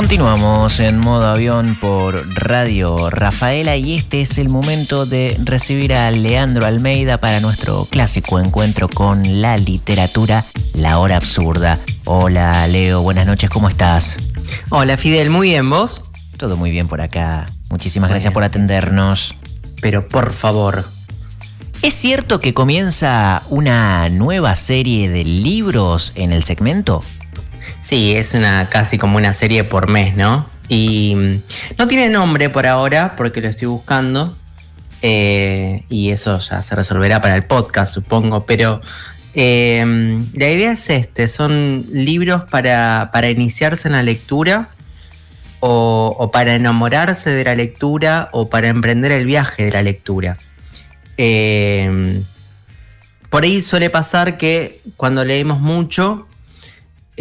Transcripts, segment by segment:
Continuamos en modo avión por Radio Rafaela y este es el momento de recibir a Leandro Almeida para nuestro clásico encuentro con la literatura, La Hora Absurda. Hola Leo, buenas noches, ¿cómo estás? Hola Fidel, muy bien, ¿vos? Todo muy bien por acá. Muchísimas gracias por atendernos. Pero por favor. ¿Es cierto que comienza una nueva serie de libros en el segmento? Sí, es una casi como una serie por mes, ¿no? Y mm, no tiene nombre por ahora porque lo estoy buscando. Eh, y eso ya se resolverá para el podcast, supongo. Pero eh, la idea es este: son libros para, iniciarse en la lectura. O, para enamorarse de la lectura o para emprender el viaje de la lectura. Eh, por ahí suele pasar que cuando leemos mucho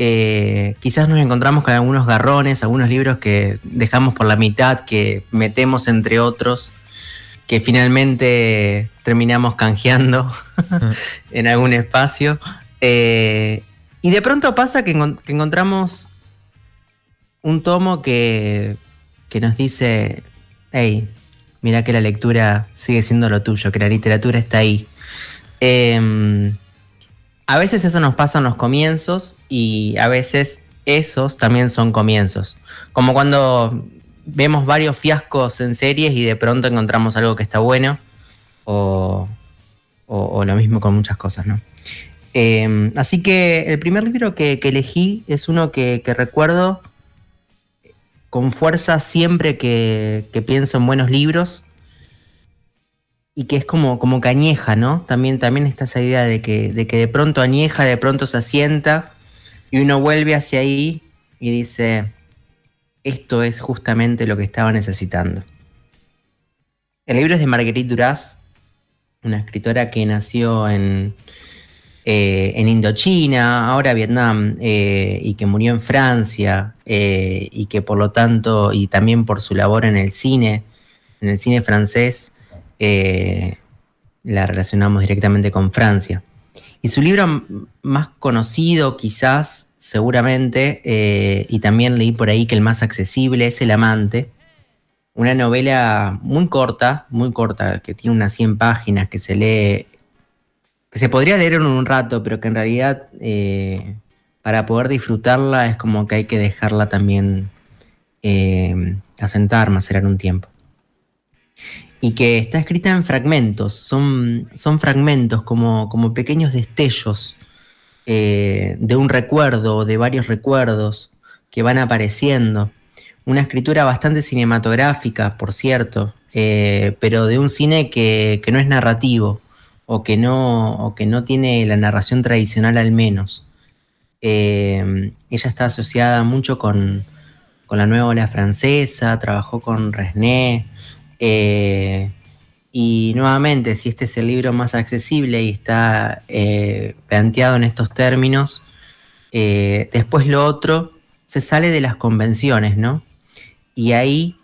eh, quizás nos encontramos con algunos garrones, algunos libros que dejamos por la mitad, que metemos entre otros, que finalmente terminamos canjeando en algún espacio. Eh, y de pronto pasa que, encontramos un tomo que, que nos dice, hey, mira que la lectura sigue siendo lo tuyo, que la literatura está ahí. Em, a veces eso nos pasa en los comienzos y a veces esos también son comienzos. Como cuando vemos varios fiascos en series y de pronto encontramos algo que está bueno o, lo mismo con muchas cosas, ¿no? Em, así que el primer libro que, elegí es uno que, recuerdo con fuerza siempre que, que pienso en buenos libros y que es como, como que añeja, ¿no? También, también está esa idea de que, de que de pronto añeja, de pronto se asienta y uno vuelve hacia ahí y dice, esto es justamente lo que estaba necesitando. El libro es de Marguerite Duras, una escritora que nació en, eh, en Indochina, ahora Vietnam, eh, y que murió en Francia, eh, y que por lo tanto, y también por su labor en el cine, en el cine francés, eh, la relacionamos directamente con Francia. Y su libro más conocido, quizás, seguramente, eh, y también leí por ahí que el más accesible es El Amante, una novela muy corta, muy corta, que tiene unas 100 páginas, que se lee, que se podría leer en un rato, pero que en realidad eh, para poder disfrutarla es como que hay que dejarla también asentar, macerar un tiempo y que está escrita en fragmentos, son, son fragmentos como, como pequeños destellos eh, de un recuerdo de varios recuerdos que van apareciendo. Una escritura bastante cinematográfica, por cierto, eh, pero de un cine que, no es narrativo o que no, o que no tiene la narración tradicional al menos. Eh, ella está asociada mucho con, con la nueva ola francesa, trabajó con Resné, eh, y nuevamente, si este es el libro más accesible y está eh, planteado en estos términos, eh, después lo otro se sale de las convenciones, ¿no? Y ahí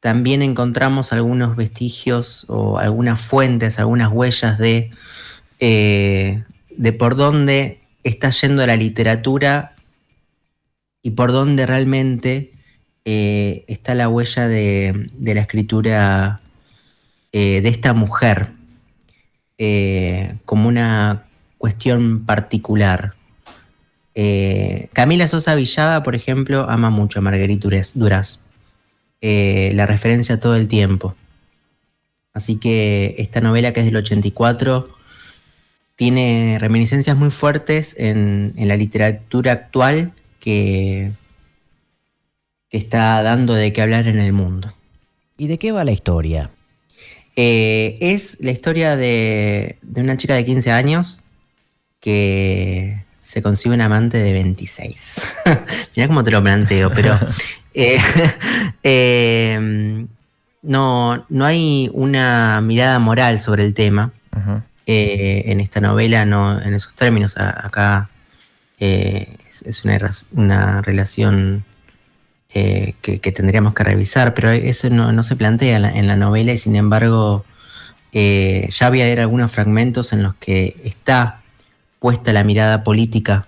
también encontramos algunos vestigios o algunas fuentes, algunas huellas de, de por dónde está yendo la literatura y por dónde realmente eh, está la huella de, la escritura eh, de esta mujer eh, como una cuestión particular. Camila Sosa Villada, por ejemplo, ama mucho a Marguerite Duras. la referencia todo el tiempo. Así que esta novela que es del 84 tiene reminiscencias muy fuertes en la literatura actual que, que está dando de qué hablar en el mundo. ¿Y de qué va la historia? Eh, es la historia de, una chica de 15 años que se consigue un amante de 26. Mira cómo te lo planteo, pero eh, em, no, no hay una mirada moral sobre el tema. Eh, en esta novela, no, en esos términos, acá es, una, una relación eh, que, tendríamos que revisar, pero eso no, se plantea en la, novela y sin embargo eh, ya voy a leer algunos fragmentos en los que está puesta la mirada política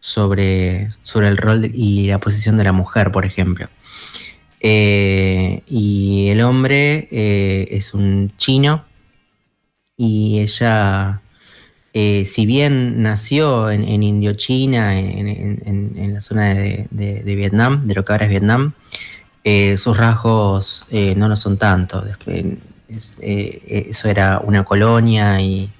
sobre, sobre el rol y la posición de la mujer, por ejemplo. Eh, y el hombre es un chino y ella, eh, si bien nació en, en Indochina, en, la zona de, Vietnam, de lo que ahora es Vietnam, sus rasgos no lo son tanto. eso era una colonia y,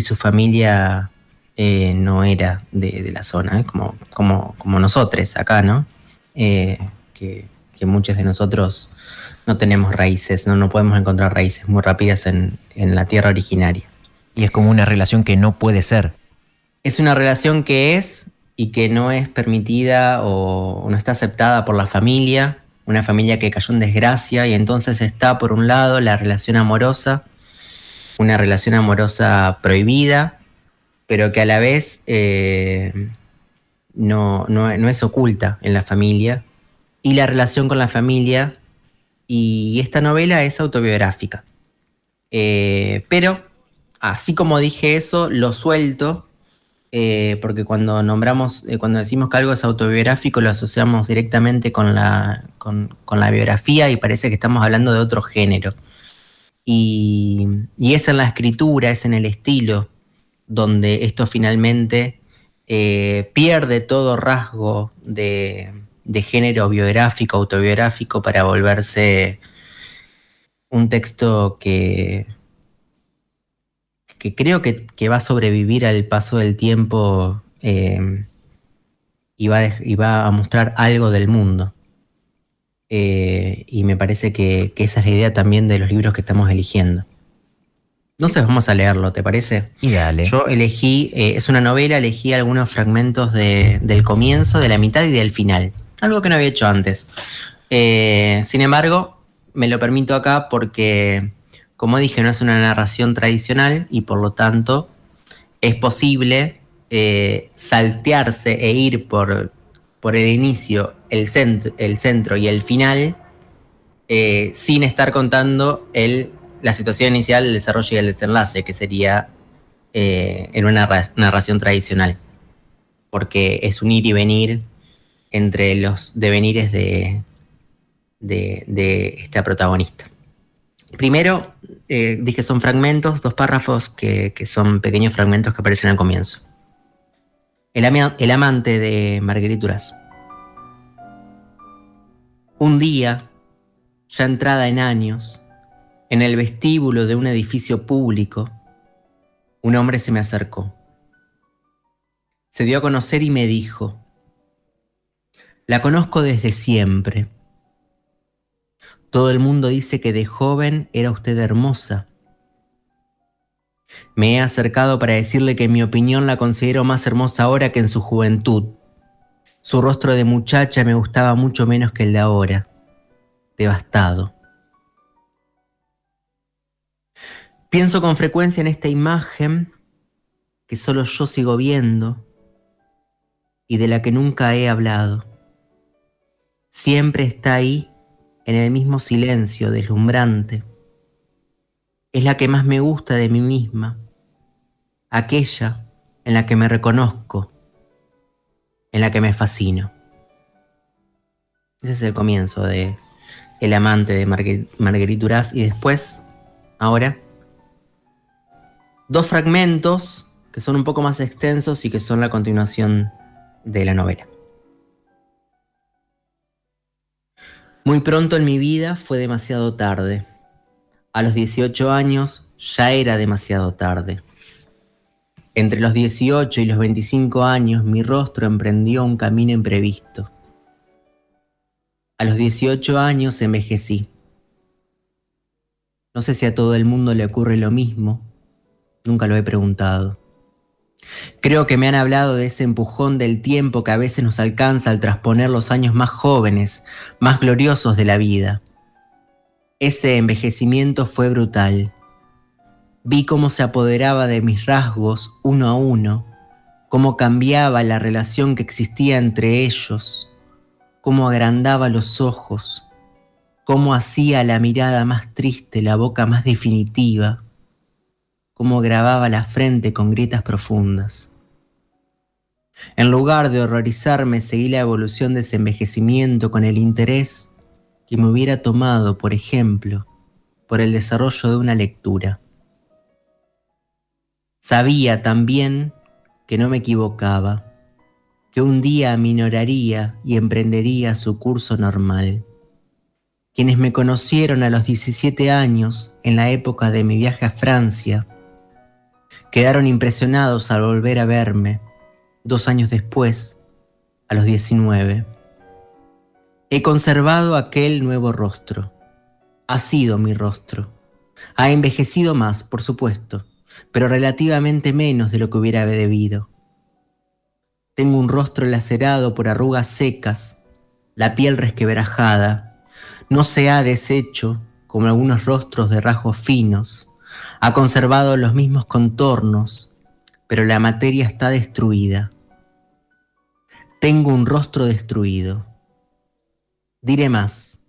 su familia no era de, la zona, como, como, nosotros acá, ¿no? que que muchos de nosotros no tenemos raíces, no, no podemos encontrar raíces muy rápidas en, la tierra originaria. Y es como una relación que no puede ser. Es una relación que es y que no es permitida o no está aceptada por la familia, una familia que cayó en desgracia y entonces está por un lado la relación amorosa, una relación amorosa prohibida, pero que a la vez eh, no, no, es oculta en la familia y la relación con la familia. Y esta novela es autobiográfica. Eh, pero, así como dije eso, lo suelto, eh, porque cuando nombramos, eh, cuando decimos que algo es autobiográfico, lo asociamos directamente con la, con, la biografía y parece que estamos hablando de otro género. Y, es en la escritura, es en el estilo, donde esto finalmente pierde todo rasgo de, de género biográfico, autobiográfico, para volverse un texto que, que creo que, va a sobrevivir al paso del tiempo eh, y, va a mostrar algo del mundo. Eh, y me parece que, esa es la idea también de los libros que estamos eligiendo. Sé, vamos a leerlo, ¿te parece? Y dale. Yo elegí, eh, es una novela, elegí algunos fragmentos del comienzo, de la mitad y del final algo que no había hecho antes. Sin embargo, me lo permito acá porque, como dije, no es una narración tradicional y por lo tanto es posible eh, saltearse e ir por, por el inicio, el centro, el centro y el final eh, sin estar contando la situación inicial, el desarrollo y el desenlace, que sería en una narración tradicional. Porque es un ir y venir entre los devenires de, de, esta protagonista. Primero, eh, dije son fragmentos, dos párrafos que, son pequeños fragmentos que aparecen al comienzo. El, el amante de Marguerite Duras. Un día, ya entrada en años, en el vestíbulo de un edificio público, un hombre se me acercó. Se dio a conocer y me dijo, la conozco desde siempre. Todo el mundo dice que de joven era usted hermosa. Me he acercado para decirle que en mi opinión la considero más hermosa ahora que en su juventud. Su rostro de muchacha me gustaba mucho menos que el de ahora. Devastado. Pienso con frecuencia en esta imagen que solo yo sigo viendo y de la que nunca he hablado siempre está ahí en el mismo silencio deslumbrante. Es la que más me gusta de mí misma, aquella en la que me reconozco, en la que me fascino. Ese es el comienzo de El amante de Marguerite Duras y después, ahora, dos fragmentos que son un poco más extensos y que son la continuación de la novela. Muy pronto en mi vida fue demasiado tarde. A los 18 años ya era demasiado tarde. Entre los 18 y los 25 años mi rostro emprendió un camino imprevisto. A los 18 años envejecí. No sé si a todo el mundo le ocurre lo mismo, nunca lo he preguntado. Creo que me han hablado de ese empujón del tiempo que a veces nos alcanza al trasponer los años más jóvenes, más gloriosos de la vida. Ese envejecimiento fue brutal. Vi cómo se apoderaba de mis rasgos uno a uno, cómo cambiaba la relación que existía entre ellos, cómo agrandaba los ojos, cómo hacía la mirada más triste, la boca más definitiva, cómo grababa la frente con grietas profundas. En lugar de horrorizarme, seguí la evolución de ese envejecimiento con el interés que me hubiera tomado, por ejemplo, por el desarrollo de una lectura. Sabía también que no me equivocaba, que un día aminoraría y emprendería su curso normal. Quienes me conocieron a los 17 años, en la época de mi viaje a Francia, quedaron impresionados al volver a verme, dos años después, a los 19. He conservado aquel nuevo rostro. Ha sido mi rostro. Ha envejecido más, por supuesto, pero relativamente menos de lo que hubiera debido. Tengo un rostro lacerado por arrugas secas, la piel resquebrajada. No se ha deshecho como algunos rostros de rasgos finos. Ha conservado los mismos contornos, pero la materia está destruida. Tengo un rostro destruido. Diré más.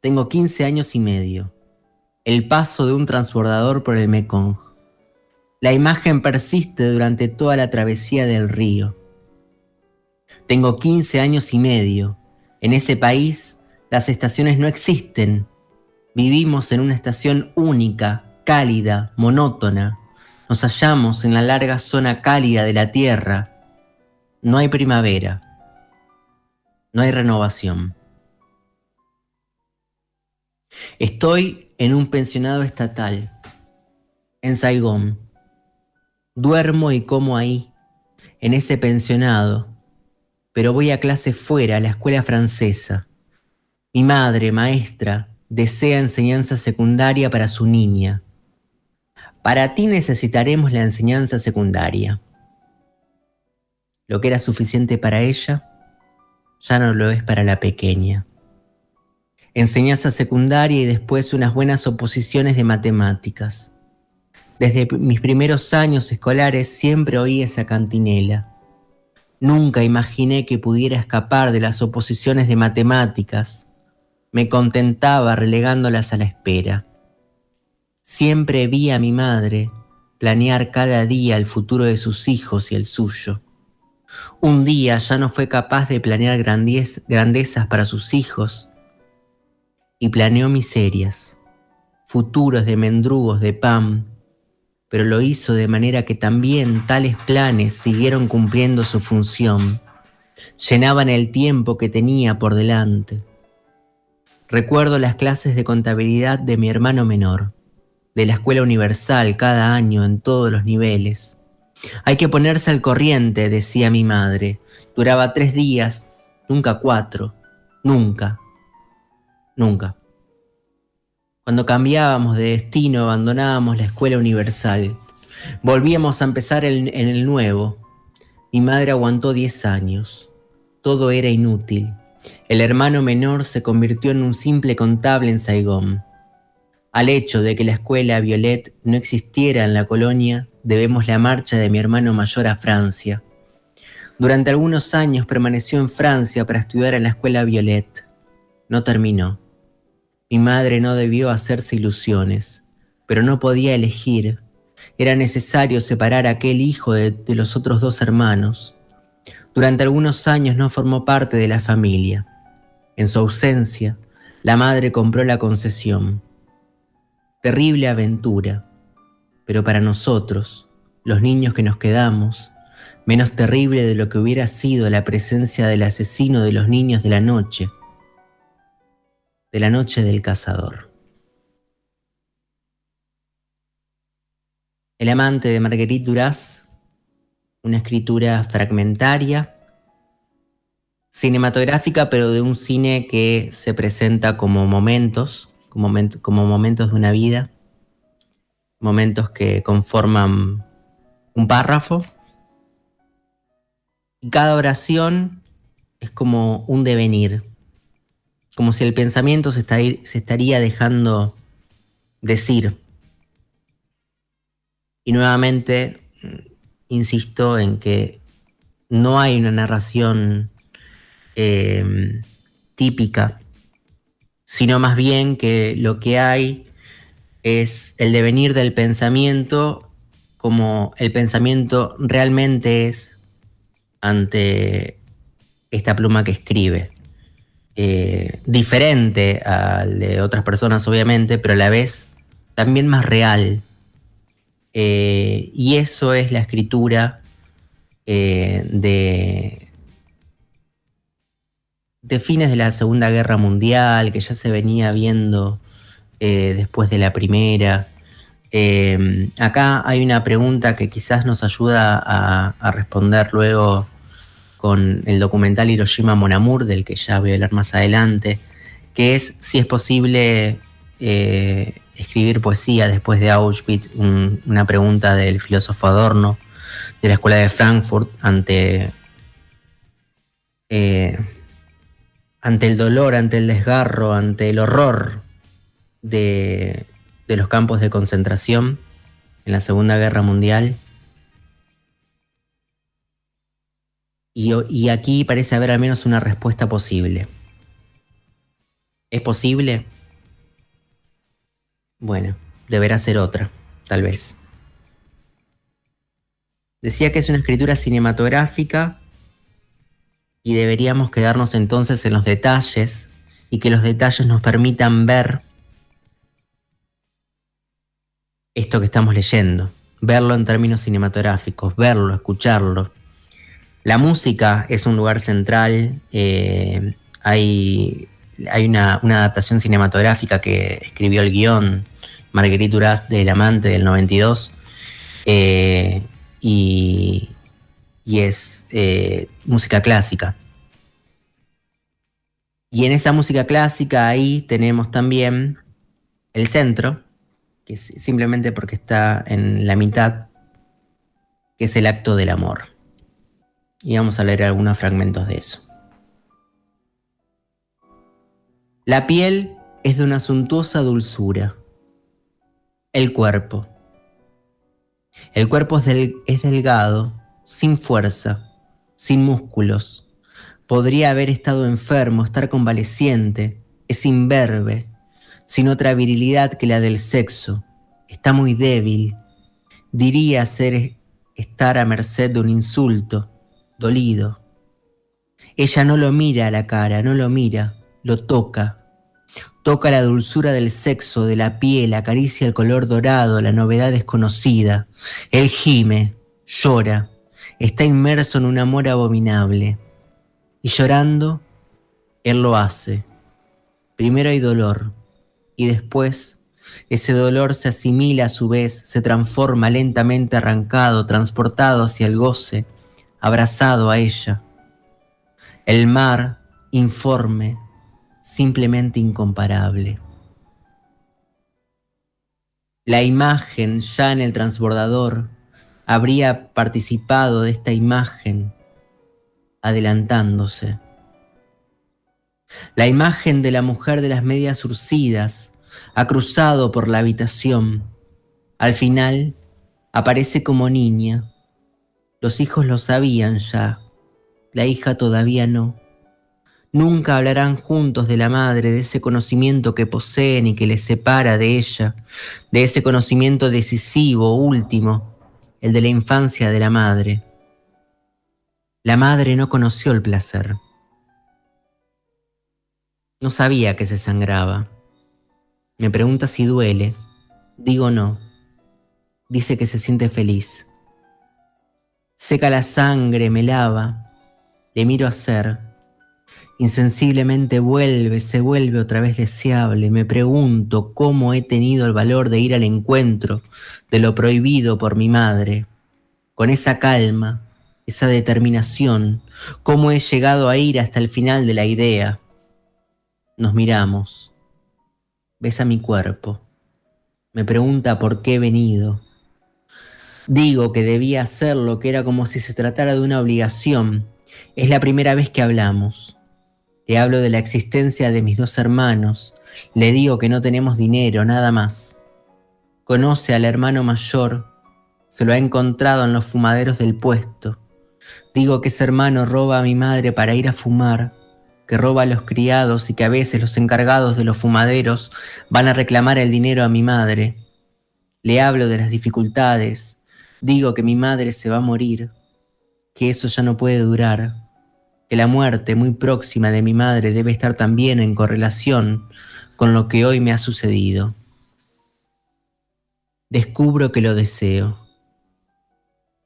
Tengo 15 años y medio. El paso de un transbordador por el Mekong. La imagen persiste durante toda la travesía del río. Tengo 15 años y medio. En ese país las estaciones no existen. Vivimos en una estación única, cálida, monótona. Nos hallamos en la larga zona cálida de la Tierra. No hay primavera. No hay renovación. Estoy en un pensionado estatal, en Saigón. Duermo y como ahí, en ese pensionado, pero voy a clase fuera, a la escuela francesa. Mi madre, maestra, desea enseñanza secundaria para su niña. Para ti necesitaremos la enseñanza secundaria. Lo que era suficiente para ella, ya no lo es para la pequeña enseñanza secundaria y después unas buenas oposiciones de matemáticas. Desde mis primeros años escolares siempre oí esa cantinela. Nunca imaginé que pudiera escapar de las oposiciones de matemáticas. Me contentaba relegándolas a la espera. Siempre vi a mi madre planear cada día el futuro de sus hijos y el suyo. Un día ya no fue capaz de planear grandezas para sus hijos y planeó miserias, futuros de mendrugos de pan, pero lo hizo de manera que también tales planes siguieron cumpliendo su función, llenaban el tiempo que tenía por delante. Recuerdo las clases de contabilidad de mi hermano menor, de la escuela universal cada año en todos los niveles. Hay que ponerse al corriente, decía mi madre. Duraba tres días, nunca cuatro, nunca. Nunca. Cuando cambiábamos de destino, abandonábamos la escuela universal. Volvíamos a empezar en el nuevo. Mi madre aguantó 10 años. Todo era inútil. El hermano menor se convirtió en un simple contable en Saigón. Al hecho de que la escuela Violet no existiera en la colonia, debemos la marcha de mi hermano mayor a Francia. Durante algunos años permaneció en Francia para estudiar en la escuela Violet. No terminó. Mi madre no debió hacerse ilusiones, pero no podía elegir. Era necesario separar a aquel hijo de, los otros dos hermanos. Durante algunos años no formó parte de la familia. En su ausencia, la madre compró la concesión. Terrible aventura, pero para nosotros, los niños que nos quedamos, menos terrible de lo que hubiera sido la presencia del asesino de los niños de la noche de la noche del cazador. El amante de Marguerite Duras, una escritura fragmentaria, cinematográfica, pero de un cine que se presenta como momentos, como, momentos de una vida, momentos que conforman un párrafo. Y cada oración es como un devenir, como si el pensamiento se, estaría dejando decir. Y nuevamente mm, insisto en que no hay una narración em, típica, sino más bien que lo que hay es el devenir del pensamiento como el pensamiento realmente es ante esta pluma que escribe. Eh, diferente al de otras personas, obviamente, pero a la vez también más real. Eh, y eso es la escritura eh, de, de fines de la Segunda Guerra Mundial, que ya se venía viendo después de la Primera. acá hay una pregunta que quizás nos ayuda a responder luego con el documental Hiroshima Monamur, del que ya voy a hablar más adelante, que es si es posible eh, escribir poesía después de Auschwitz, una pregunta del filósofo Adorno de la Escuela de Frankfurt ante, eh, ante el dolor, ante el desgarro, ante el horror de los campos de concentración en la Segunda Guerra Mundial Y, aquí parece haber al menos una respuesta posible. ¿Es posible? Bueno, deberá ser otra, tal vez. Decía que es una escritura cinematográfica y deberíamos quedarnos entonces en los detalles y que los detalles nos permitan ver esto que estamos leyendo, verlo en términos cinematográficos, verlo, escucharlo, la música es un lugar central. Eh, hay, hay una, adaptación cinematográfica que escribió el guion Marguerite Duras del Amante del 92. Eh, y, es eh, música clásica. Y en esa música clásica ahí tenemos también el centro, que simplemente porque está en la mitad, que es el acto del amor y vamos a leer algunos fragmentos de eso. La piel es de una suntuosa dulzura. El cuerpo. El cuerpo es delgado, sin fuerza, sin músculos. Podría haber estado enfermo, estar convaleciente. Es imberbe, sin otra virilidad que la del sexo. Está muy débil. Diría ser estar a merced de un insulto dolido. Ella no lo mira a la cara, no lo mira, lo toca. Toca la dulzura del sexo, de la piel, acaricia el color dorado, la novedad desconocida. Él gime, llora, está inmerso en un amor abominable. Y llorando, él lo hace. Primero hay dolor, y después ese dolor se asimila a su vez, se transforma lentamente arrancado, transportado hacia el goce, abrazado a ella. El mar, informe, simplemente incomparable. La imagen ya en el transbordador habría participado de esta imagen, adelantándose. La imagen de la mujer de las medias surcidas ha cruzado por la habitación. Al final aparece como niña, los hijos lo sabían ya, la hija todavía no. Nunca hablarán juntos de la madre, de ese conocimiento que poseen y que les separa de ella, de ese conocimiento decisivo, último, el de la infancia de la madre. La madre no conoció el placer. No sabía que se sangraba. Me pregunta si duele. Digo no. Dice que se siente feliz. Seca la sangre, me lava, le miro hacer. Insensiblemente vuelve, se vuelve otra vez deseable. Me pregunto cómo he tenido el valor de ir al encuentro de lo prohibido por mi madre. Con esa calma, esa determinación, cómo he llegado a ir hasta el final de la idea. Nos miramos. Besa mi cuerpo. Me pregunta por qué he venido Digo que debía hacerlo, que era como si se tratara de una obligación. Es la primera vez que hablamos. Le hablo de la existencia de mis dos hermanos. Le digo que no tenemos dinero, nada más. Conoce al hermano mayor. Se lo ha encontrado en los fumaderos del puesto. Digo que ese hermano roba a mi madre para ir a fumar, que roba a los criados y que a veces los encargados de los fumaderos van a reclamar el dinero a mi madre. Le hablo de las dificultades, Digo que mi madre se va a morir, que eso ya no puede durar, que la muerte muy próxima de mi madre debe estar también en correlación con lo que hoy me ha sucedido. Descubro que lo deseo.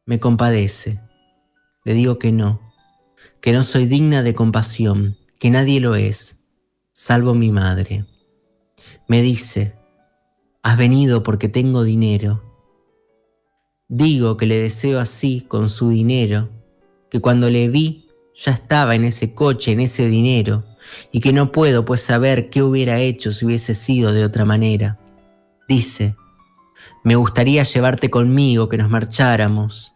Me compadece. Le digo que no, que no soy digna de compasión, que nadie lo es, salvo mi madre. Me dice, has venido porque tengo dinero. Digo que le deseo así con su dinero, que cuando le vi ya estaba en ese coche, en ese dinero, y que no puedo pues saber qué hubiera hecho si hubiese sido de otra manera. Dice, me gustaría llevarte conmigo, que nos marcháramos.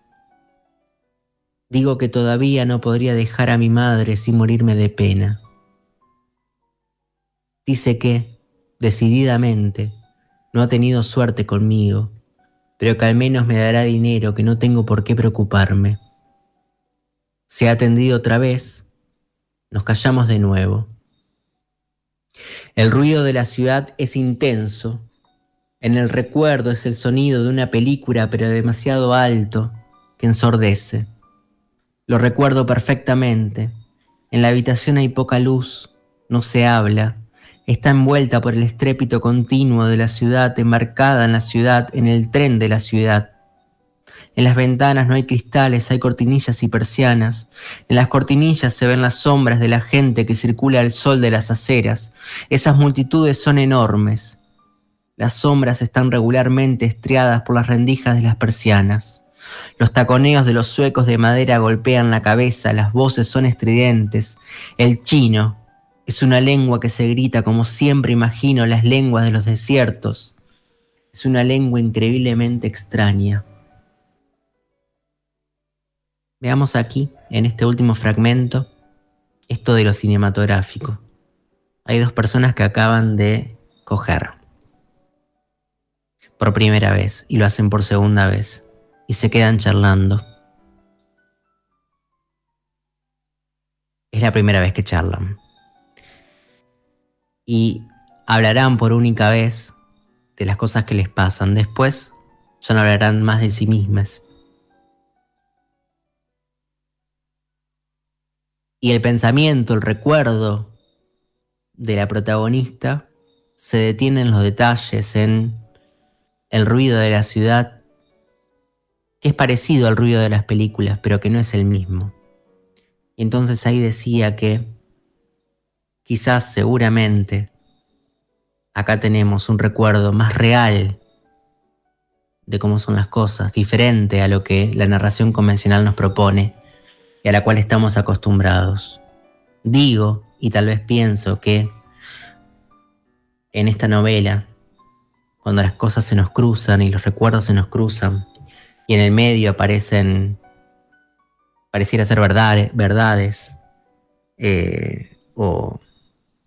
Digo que todavía no podría dejar a mi madre sin morirme de pena. Dice que, decididamente, no ha tenido suerte conmigo, pero que al menos me dará dinero que no tengo por qué preocuparme. Se ha atendido otra vez, nos callamos de nuevo. El ruido de la ciudad es intenso. En el recuerdo es el sonido de una película pero demasiado alto que ensordece. Lo recuerdo perfectamente. En la habitación hay poca luz, no se habla, está envuelta por el estrépito continuo de la ciudad, embarcada en la ciudad, en el tren de la ciudad. En las ventanas no hay cristales, hay cortinillas y persianas. En las cortinillas se ven las sombras de la gente que circula al sol de las aceras. Esas multitudes son enormes. Las sombras están regularmente estriadas por las rendijas de las persianas. Los taconeos de los suecos de madera golpean la cabeza, las voces son estridentes. El chino, es una lengua que se grita como siempre imagino las lenguas de los desiertos. Es una lengua increíblemente extraña. Veamos aquí, en este último fragmento, esto de lo cinematográfico. Hay dos personas que acaban de coger por primera vez y lo hacen por segunda vez y se quedan charlando. Es la primera vez que charlan y hablarán por única vez de las cosas que les pasan. Después ya no hablarán más de sí mismas. Y el pensamiento, el recuerdo de la protagonista se detiene en los detalles, en el ruido de la ciudad, que es parecido al ruido de las películas, pero que no es el mismo. Y entonces ahí decía que quizás seguramente acá tenemos un recuerdo más real de cómo son las cosas, diferente a lo que la narración convencional nos propone y a la cual estamos acostumbrados. Digo, y tal vez pienso que en esta novela, cuando las cosas se nos cruzan y los recuerdos se nos cruzan, y en el medio aparecen, pareciera ser verdades, verdades eh, o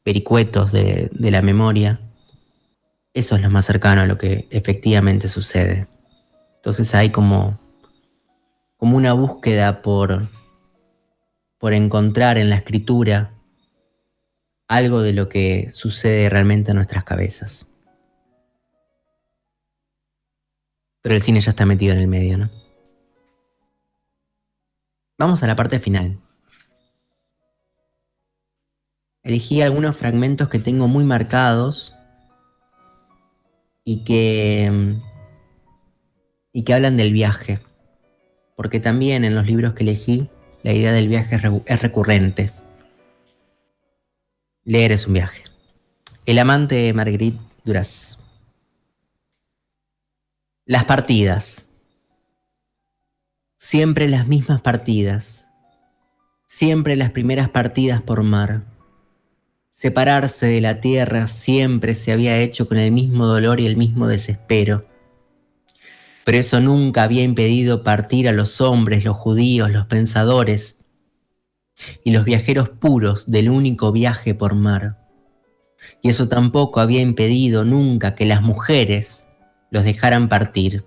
pericuetos de, la memoria, eso es lo más cercano a lo que efectivamente sucede. Entonces hay como, como una búsqueda por, por encontrar en la escritura algo de lo que sucede realmente en nuestras cabezas. Pero el cine ya está metido en el medio, ¿no? Vamos a la parte final. elegí algunos fragmentos que tengo muy marcados y que, y que hablan del viaje. Porque también en los libros que elegí, la idea del viaje es recurrente. Leer es un viaje. El amante de Marguerite Duras. Las partidas. Siempre las mismas partidas. Siempre las primeras partidas por mar Separarse de la tierra siempre se había hecho con el mismo dolor y el mismo desespero. Pero eso nunca había impedido partir a los hombres, los judíos, los pensadores y los viajeros puros del único viaje por mar. Y eso tampoco había impedido nunca que las mujeres los dejaran partir.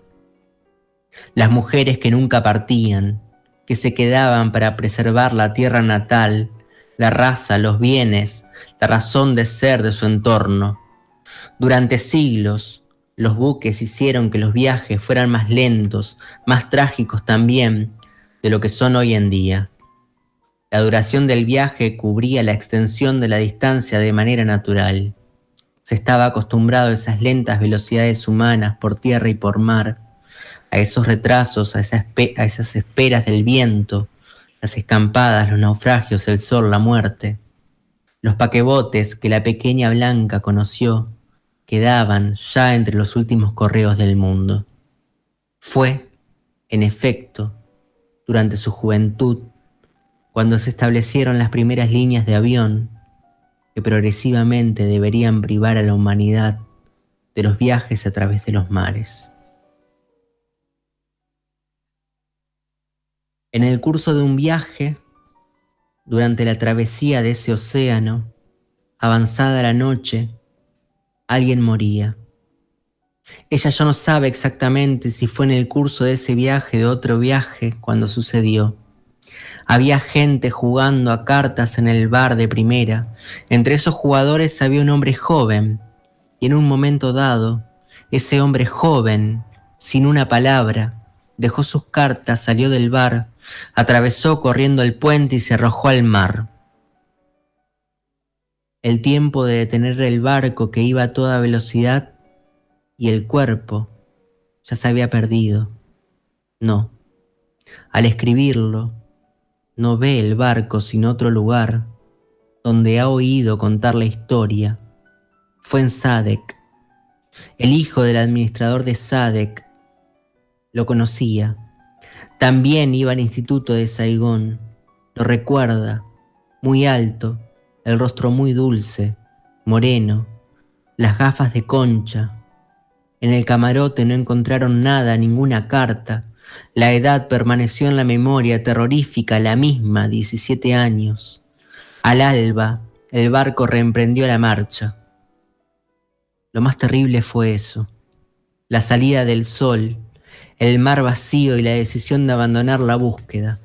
Las mujeres que nunca partían, que se quedaban para preservar la tierra natal, la raza, los bienes, la razón de ser de su entorno. Durante siglos, los buques hicieron que los viajes fueran más lentos, más trágicos también, de lo que son hoy en día. La duración del viaje cubría la extensión de la distancia de manera natural. Se estaba acostumbrado a esas lentas velocidades humanas por tierra y por mar, a esos retrasos, a esas, esperas del viento, las escampadas, los naufragios, el sol, la muerte. Los paquebotes que la pequeña Blanca conoció quedaban ya entre los últimos correos del mundo. Fue, en efecto, durante su juventud, cuando se establecieron las primeras líneas de avión que progresivamente deberían privar a la humanidad de los viajes a través de los mares. En el curso de un viaje, durante la travesía de ese océano, avanzada la noche, alguien moría. Ella ya no sabe exactamente si fue en el curso de ese viaje, de otro viaje, cuando sucedió. Había gente jugando a cartas en el bar de primera. Entre esos jugadores había un hombre joven, y en un momento dado, ese hombre joven, sin una palabra, dejó sus cartas, salió del bar, atravesó corriendo el puente y se arrojó al mar. El tiempo de detener el barco que iba a toda velocidad y el cuerpo ya se había perdido. No, al escribirlo, no ve el barco sin otro lugar donde ha oído contar la historia. Fue en Sadek. El hijo del administrador de Sadek lo conocía. También iba al instituto de Saigón. Lo recuerda, muy alto, el rostro muy dulce, moreno, las gafas de concha. En el camarote no encontraron nada, ninguna carta. La edad permaneció en la memoria terrorífica, la misma, 17 años. Al alba, el barco reemprendió la marcha. Lo más terrible fue eso, la salida del sol, el mar vacío y la decisión de abandonar la búsqueda,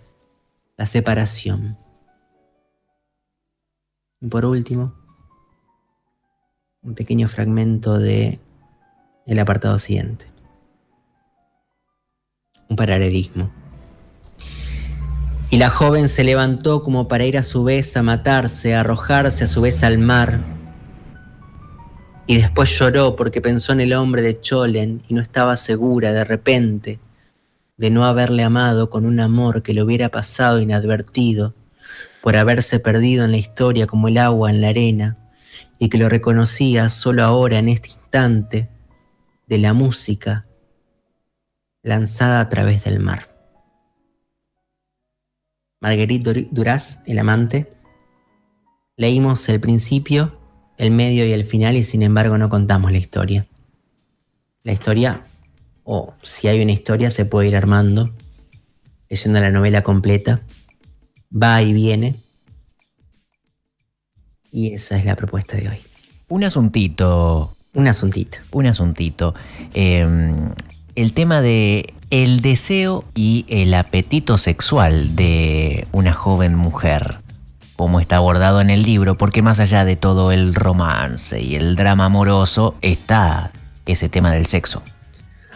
la separación. Y por último, un pequeño fragmento de el apartado siguiente. Un paralelismo. Y la joven se levantó como para ir a su vez a matarse, a arrojarse a su vez al mar. Y después lloró porque pensó en el hombre de Cholen y no estaba segura de repente de no haberle amado con un amor que le hubiera pasado inadvertido por haberse perdido en la historia como el agua en la arena y que lo reconocía solo ahora en este instante de la música lanzada a través del mar. Marguerite Duras, el amante. Leímos el principio, el medio y el final y sin embargo no contamos la historia. La historia o si hay una historia se puede ir armando, leyendo la novela completa, va y viene. Y esa es la propuesta de hoy. Un asuntito. Un asuntito. Un asuntito. Em, el tema de el deseo y el apetito sexual de una joven mujer, como está abordado en el libro, porque más allá de todo el romance y el drama amoroso está ese tema del sexo.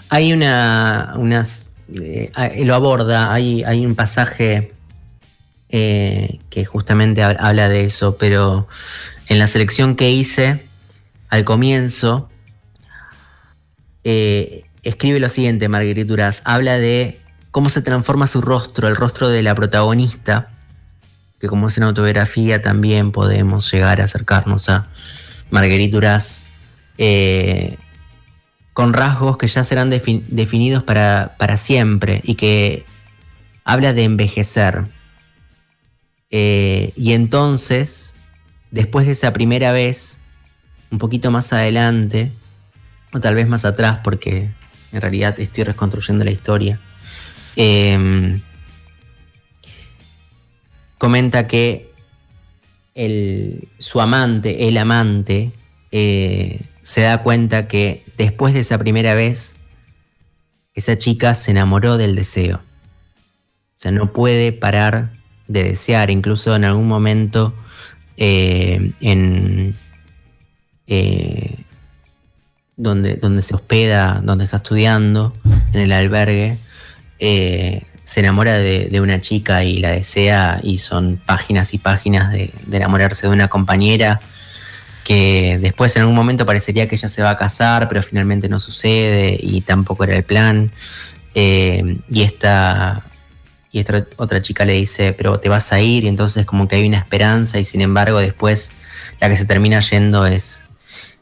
Hay una, unas, eh, lo aborda, hay, hay un pasaje eh, que justamente habla de eso, pero en la selección que hice al comienzo, eh, escribe lo siguiente, Marguerite Duras, habla de cómo se transforma su rostro, el rostro de la protagonista, que como es en autobiografía también podemos llegar a acercarnos a Marguerite Duras, con rasgos que ya serán definidos para, siempre y que habla de envejecer. Eh, y entonces, después de esa primera vez, un poquito más adelante, o tal vez más atrás, porque en realidad estoy reconstruyendo la historia, em, comenta que su amante, el amante, eh, se da cuenta que después de esa primera vez, esa chica se enamoró del deseo. O sea, no puede parar de desear, incluso en algún momento eh, en eh, donde, donde se hospeda, donde está estudiando, en el albergue, eh, se enamora de, una chica y la desea y son páginas y páginas de, enamorarse de una compañera que después en algún momento parecería que ella se va a casar, pero finalmente no sucede y tampoco era el plan. Y esta, y esta otra chica le dice, pero te vas a ir, y entonces como que hay una esperanza y sin embargo después la que se termina yendo es,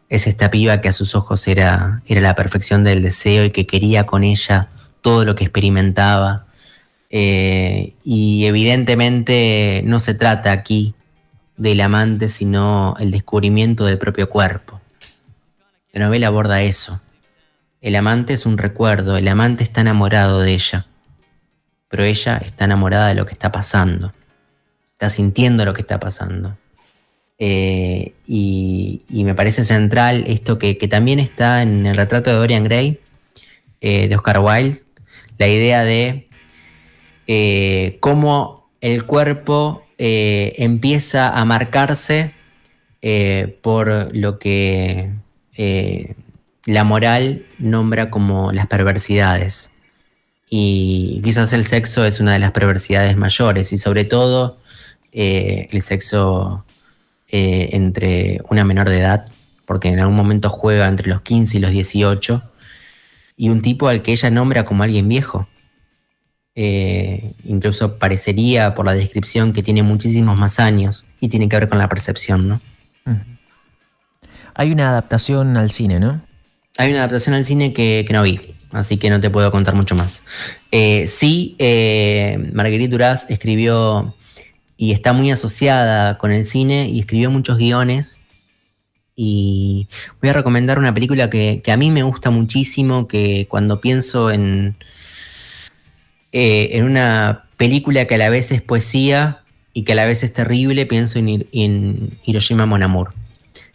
es esta piba que a sus ojos era, era la perfección del deseo y que quería con ella todo lo que experimentaba. Eh, y evidentemente no se trata aquí del amante, sino el descubrimiento del propio cuerpo. La novela aborda eso. El amante es un recuerdo, el amante está enamorado de ella pero ella está enamorada de lo que está pasando, está sintiendo lo que está pasando. Eh, y, me parece central esto que, también está en el retrato de Dorian Gray, eh, de Oscar Wilde, la idea de eh, cómo el cuerpo empieza a marcarse por lo que la moral nombra como las perversidades y quizás el sexo es una de las perversidades mayores y sobre todo eh, el sexo eh, entre una menor de edad, porque en algún momento juega entre los 15 y los 18, y un tipo al que ella nombra como alguien viejo. Eh, incluso parecería por la descripción que tiene muchísimos más años y tiene que ver con la percepción, ¿no? Hay una adaptación al cine, ¿no? Hay una adaptación al cine que, no vi así que no te puedo contar mucho más. Eh, sí, eh, Marguerite Duras escribió y está muy asociada con el cine y escribió muchos guiones. Y voy a recomendar una película que, a mí me gusta muchísimo, que cuando pienso en, eh, en una película que a la vez es poesía y que a la vez es terrible, pienso en, en Hiroshima Mon Amour,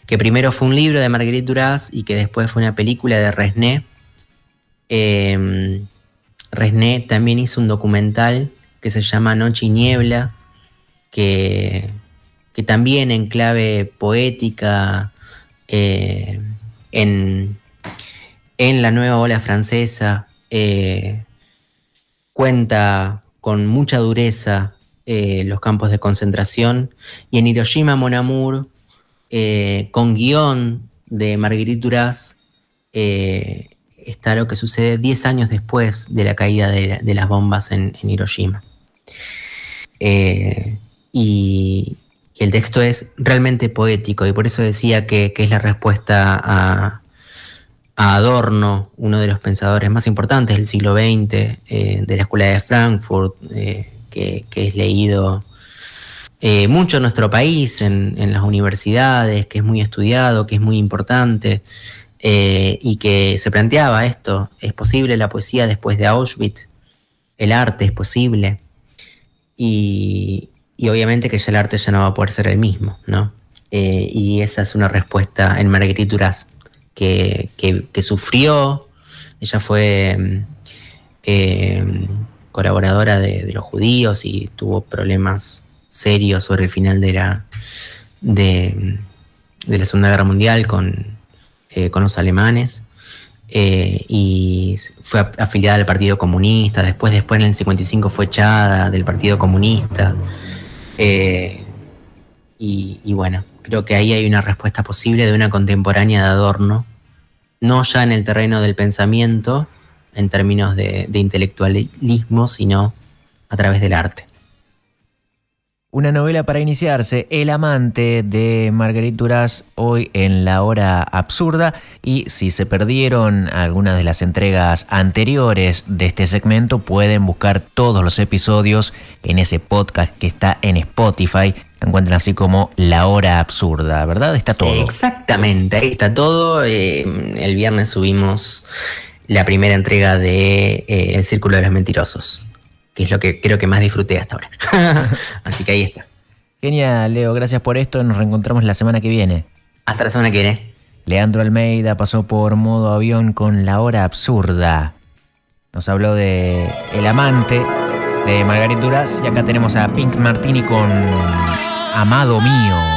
que primero fue un libro de Marguerite Duras y que después fue una película de Resné. Eh, Resné también hizo un documental que se llama Noche y Niebla, que, que también en clave poética, eh, en, en, la nueva ola francesa, eh, cuenta con mucha dureza eh, los campos de concentración, y en Hiroshima Mon Amour, con guion de Marguerite Duras, está lo que sucede 10 años después de la caída de, las bombas en, Hiroshima. Eh, y, el texto es realmente poético y por eso decía que, es la respuesta a, Adorno, uno de los pensadores más importantes del siglo XX, eh, de la Escuela de Frankfurt, eh, que, es leído mucho en nuestro país, en, las universidades, que es muy estudiado, que es muy importante. Eh, y que se planteaba esto, ¿es posible la poesía después de Auschwitz? ¿El arte es posible? Y, obviamente que ya el arte ya no va a poder ser el mismo, ¿no? Eh, y esa es una respuesta en Marguerite Duras que, sufrió, ella fue mm, eh, colaboradora de, los judíos y tuvo problemas serios sobre el final de la, de la Segunda Guerra Mundial con, eh, con los alemanes eh, y fue afiliada al Partido Comunista. Después, después en el 55 fue echada del Partido Comunista. Eh, y, bueno, creo que ahí hay una respuesta posible de una contemporánea de Adorno, no ya en el terreno del pensamiento, en términos de intelectualismo, sino a través del arte. Una novela para iniciarse, El amante de Marguerite Duras, hoy en la hora absurda. Y si se perdieron algunas de las entregas anteriores de este segmento, pueden buscar todos los episodios en ese podcast que está en Spotify. encuentran así como La Hora Absurda, ¿verdad? Está todo. Exactamente, ahí está todo. Eh, el viernes subimos la primera entrega de eh, El Círculo de los Mentirosos que es lo que creo que más disfruté hasta ahora. Así que ahí está. Genial, Leo, gracias por esto. Nos reencontramos la semana que viene. Hasta la semana que viene. Leandro Almeida pasó por modo avión con La Hora Absurda. Nos habló de El Amante de Margarit Duras y acá tenemos a Pink Martini con Amado Mío.